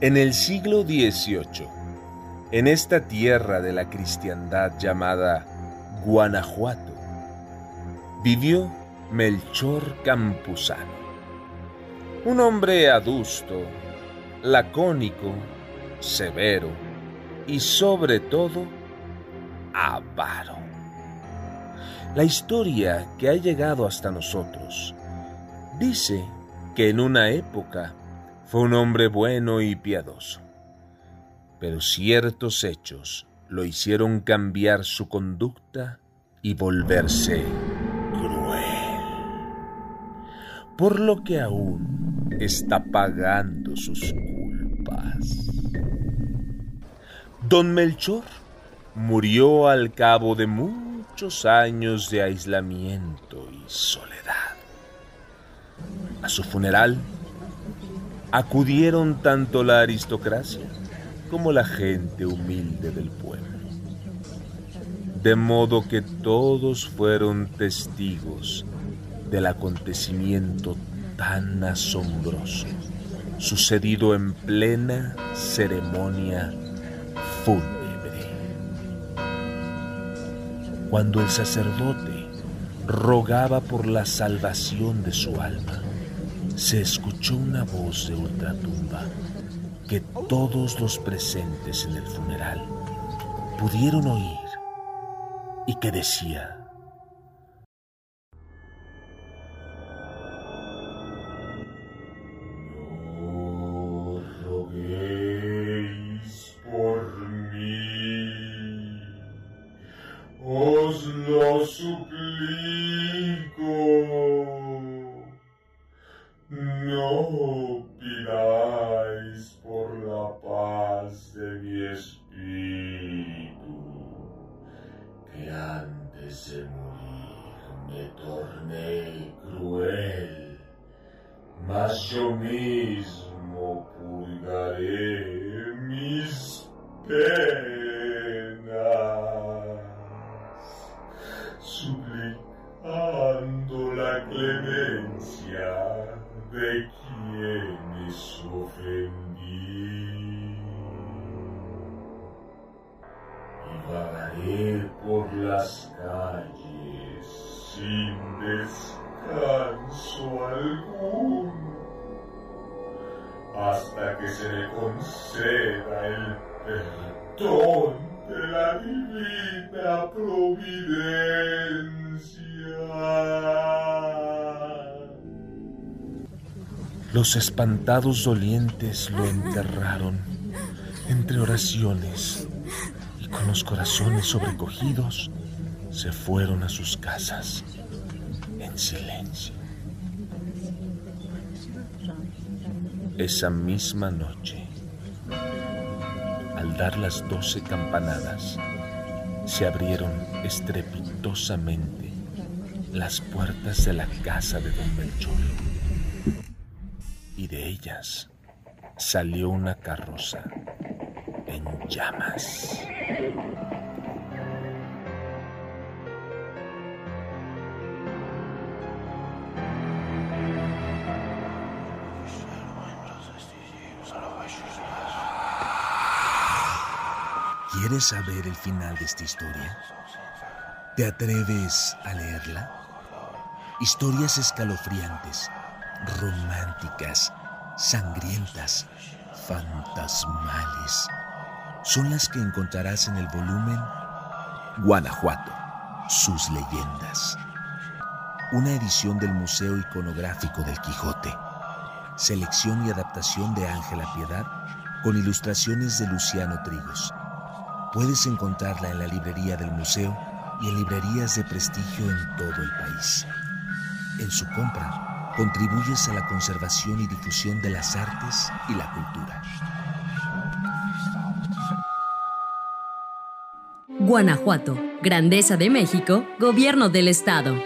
En el siglo XVIII, en esta tierra de la cristiandad llamada Guanajuato, vivió Melchor Campuzano, un hombre adusto, lacónico, severo y sobre todo avaro. La historia que ha llegado hasta nosotros dice que en una época fue un hombre bueno y piadoso, pero ciertos hechos lo hicieron cambiar su conducta y volverse cruel, por lo que aún está pagando sus culpas. Don Melchor murió al cabo de muchos años de aislamiento y soledad. A su funeral, acudieron tanto la aristocracia como la gente humilde del pueblo. De modo que todos fueron testigos del acontecimiento tan asombroso sucedido en plena ceremonia fúnebre. Cuando el sacerdote rogaba por la salvación de su alma, se escuchó una voz de ultratumba que todos los presentes en el funeral pudieron oír y que decía, mas yo mismo purgaré mis penas, suplicando la clemencia de quienes ofendí. Y vagaré por las calles sin descanso alguno, que se me conceda el perdón de la divina providencia. Los espantados dolientes lo enterraron entre oraciones y con los corazones sobrecogidos se fueron a sus casas en silencio. Esa misma noche, al dar las doce campanadas, se abrieron estrepitosamente las puertas de la casa de don Melchor y de ellas salió una carroza en llamas. ¿Quieres saber el final de esta historia? ¿Te atreves a leerla? Historias escalofriantes, románticas, sangrientas, fantasmales, son las que encontrarás en el volumen Guanajuato, sus leyendas. Una edición del Museo Iconográfico del Quijote. Selección y adaptación de Ángela Piedad con ilustraciones de Luciano Trigos. Puedes encontrarla en la librería del museo y en librerías de prestigio en todo el país. En su compra, contribuyes a la conservación y difusión de las artes y la cultura. Guanajuato, Grandeza de México, Gobierno del Estado.